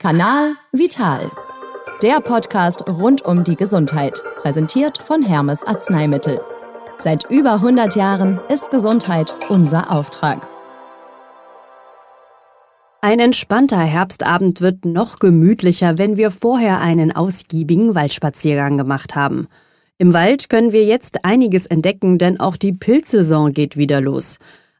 Kanal Vital. Der Podcast rund um die Gesundheit, präsentiert von Hermes Arzneimittel. Seit über 100 Jahren ist Gesundheit unser Auftrag. Ein entspannter Herbstabend wird noch gemütlicher, wenn wir vorher einen ausgiebigen Waldspaziergang gemacht haben. Im Wald können wir jetzt einiges entdecken, denn auch die Pilzsaison geht wieder los.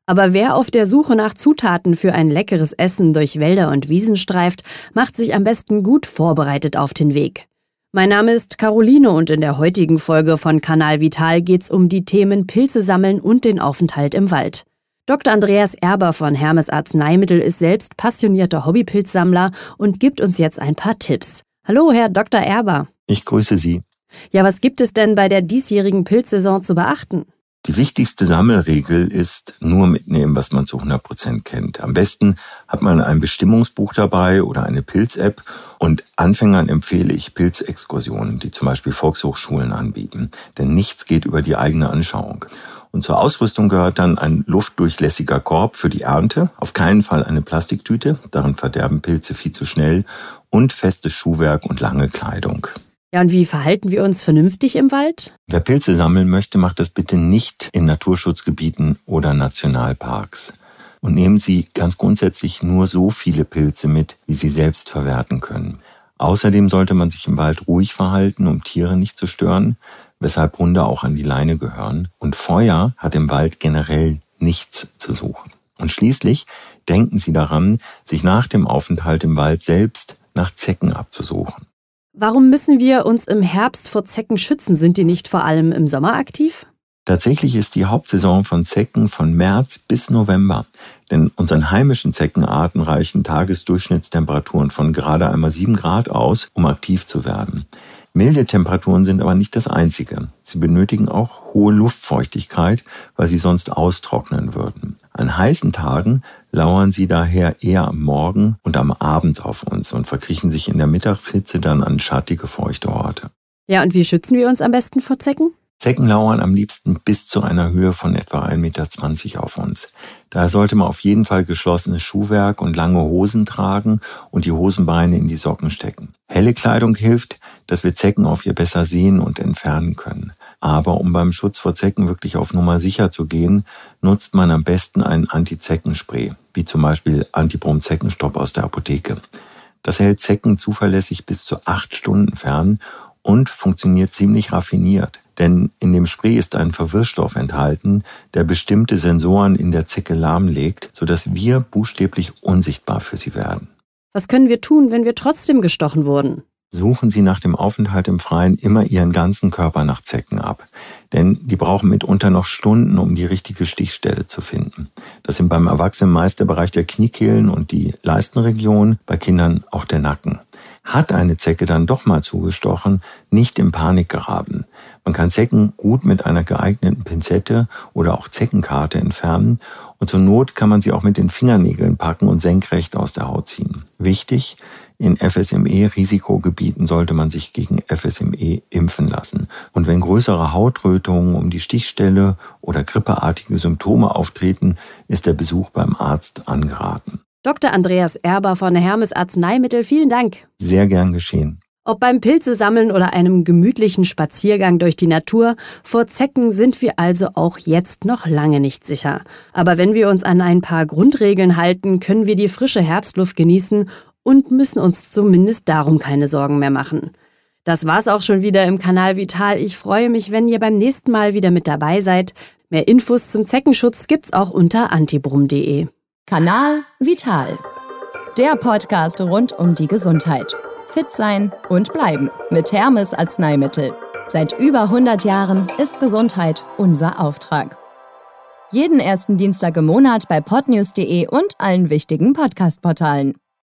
Aber wer auf der Suche nach Zutaten für ein leckeres Essen durch Wälder und Wiesen streift, macht sich am besten gut vorbereitet auf den Weg. Mein Name ist Caroline und in der heutigen Folge von Kanal Vital geht's um die Themen Pilze sammeln und den Aufenthalt im Wald. Dr. Andreas Erber von Hermes Arzneimittel ist selbst passionierter Hobbypilzsammler und gibt uns jetzt ein paar Tipps. Hallo, Herr Dr. Erber. Ich grüße Sie. Ja, was gibt es denn bei der diesjährigen Pilzsaison zu beachten? Die wichtigste Sammelregel ist nur mitnehmen, was man zu 100 Prozent kennt. Am besten hat man ein Bestimmungsbuch dabei oder eine Pilz-App und Anfängern empfehle ich Pilzexkursionen, die zum Beispiel Volkshochschulen anbieten. Denn nichts geht über die eigene Anschauung. Und zur Ausrüstung gehört dann ein luftdurchlässiger Korb für die Ernte, auf keinen Fall eine Plastiktüte, darin verderben Pilze viel zu schnell, und festes Schuhwerk und lange Kleidung. Ja, und wie verhalten wir uns vernünftig im Wald? Wer Pilze sammeln möchte, macht das bitte nicht in Naturschutzgebieten oder Nationalparks. Und nehmen Sie ganz grundsätzlich nur so viele Pilze mit, wie Sie selbst verwerten können. Außerdem sollte man sich im Wald ruhig verhalten, um Tiere nicht zu stören, weshalb Hunde auch an die Leine gehören. Und Feuer hat im Wald generell nichts zu suchen. Und schließlich denken Sie daran, sich nach dem Aufenthalt im Wald selbst nach Zecken abzusuchen. Warum müssen wir uns im Herbst vor Zecken schützen? Sind die nicht vor allem im Sommer aktiv? Tatsächlich ist die Hauptsaison von Zecken von März bis November. Denn unseren heimischen Zeckenarten reichen Tagesdurchschnittstemperaturen von gerade einmal sieben Grad aus, um aktiv zu werden. Milde Temperaturen sind aber nicht das einzige. Sie benötigen auch hohe Luftfeuchtigkeit, weil sie sonst austrocknen würden. An heißen Tagen lauern sie daher eher am Morgen und am Abend auf uns und verkriechen sich in der Mittagshitze dann an schattige, feuchte Orte. Ja, und wie schützen wir uns am besten vor Zecken? Zecken lauern am liebsten bis zu einer Höhe von etwa 1,20 Meter auf uns. Daher sollte man auf jeden Fall geschlossenes Schuhwerk und lange Hosen tragen und die Hosenbeine in die Socken stecken. Helle Kleidung hilft, dass wir Zecken auf ihr besser sehen und entfernen können. Aber um beim Schutz vor Zecken wirklich auf Nummer sicher zu gehen, nutzt man am besten ein Anti-Zeckenspray, wie zum Beispiel Antibrom-Zeckenstopp aus der Apotheke. Das hält Zecken zuverlässig bis zu acht Stunden fern und funktioniert ziemlich raffiniert. Denn in dem Spray ist ein Verwirrstoff enthalten, der bestimmte Sensoren in der Zecke lahmlegt, sodass wir buchstäblich unsichtbar für sie werden. Was können wir tun, wenn wir trotzdem gestochen wurden? Suchen Sie nach dem Aufenthalt im Freien immer Ihren ganzen Körper nach Zecken ab. Denn die brauchen mitunter noch Stunden, um die richtige Stichstelle zu finden. Das sind beim Erwachsenen meist der Bereich der Kniekehlen und die Leistenregion, bei Kindern auch der Nacken. Hat eine Zecke dann doch mal zugestochen, nicht in Panik geraten. Man kann Zecken gut mit einer geeigneten Pinzette oder auch Zeckenkarte entfernen und zur Not kann man sie auch mit den Fingernägeln packen und senkrecht aus der Haut ziehen. Wichtig, in FSME-Risikogebieten sollte man sich gegen FSME impfen lassen. Und wenn größere Hautrötungen um die Stichstelle oder grippeartige Symptome auftreten, ist der Besuch beim Arzt angeraten. Dr. Andreas Erber von Hermes Arzneimittel, vielen Dank. Sehr gern geschehen. Ob beim Pilzesammeln oder einem gemütlichen Spaziergang durch die Natur, vor Zecken sind wir also auch jetzt noch lange nicht sicher. Aber wenn wir uns an ein paar Grundregeln halten, können wir die frische Herbstluft genießen und müssen uns zumindest darum keine Sorgen mehr machen. Das war's auch schon wieder im Kanal Vital. Ich freue mich, wenn ihr beim nächsten Mal wieder mit dabei seid. Mehr Infos zum Zeckenschutz gibt's auch unter antibrum.de. Kanal Vital. Der Podcast rund um die Gesundheit fit sein und bleiben mit Hermes Arzneimittel. Seit über 100 Jahren ist Gesundheit unser Auftrag. Jeden ersten Dienstag im Monat bei podnews.de und allen wichtigen Podcast-Portalen.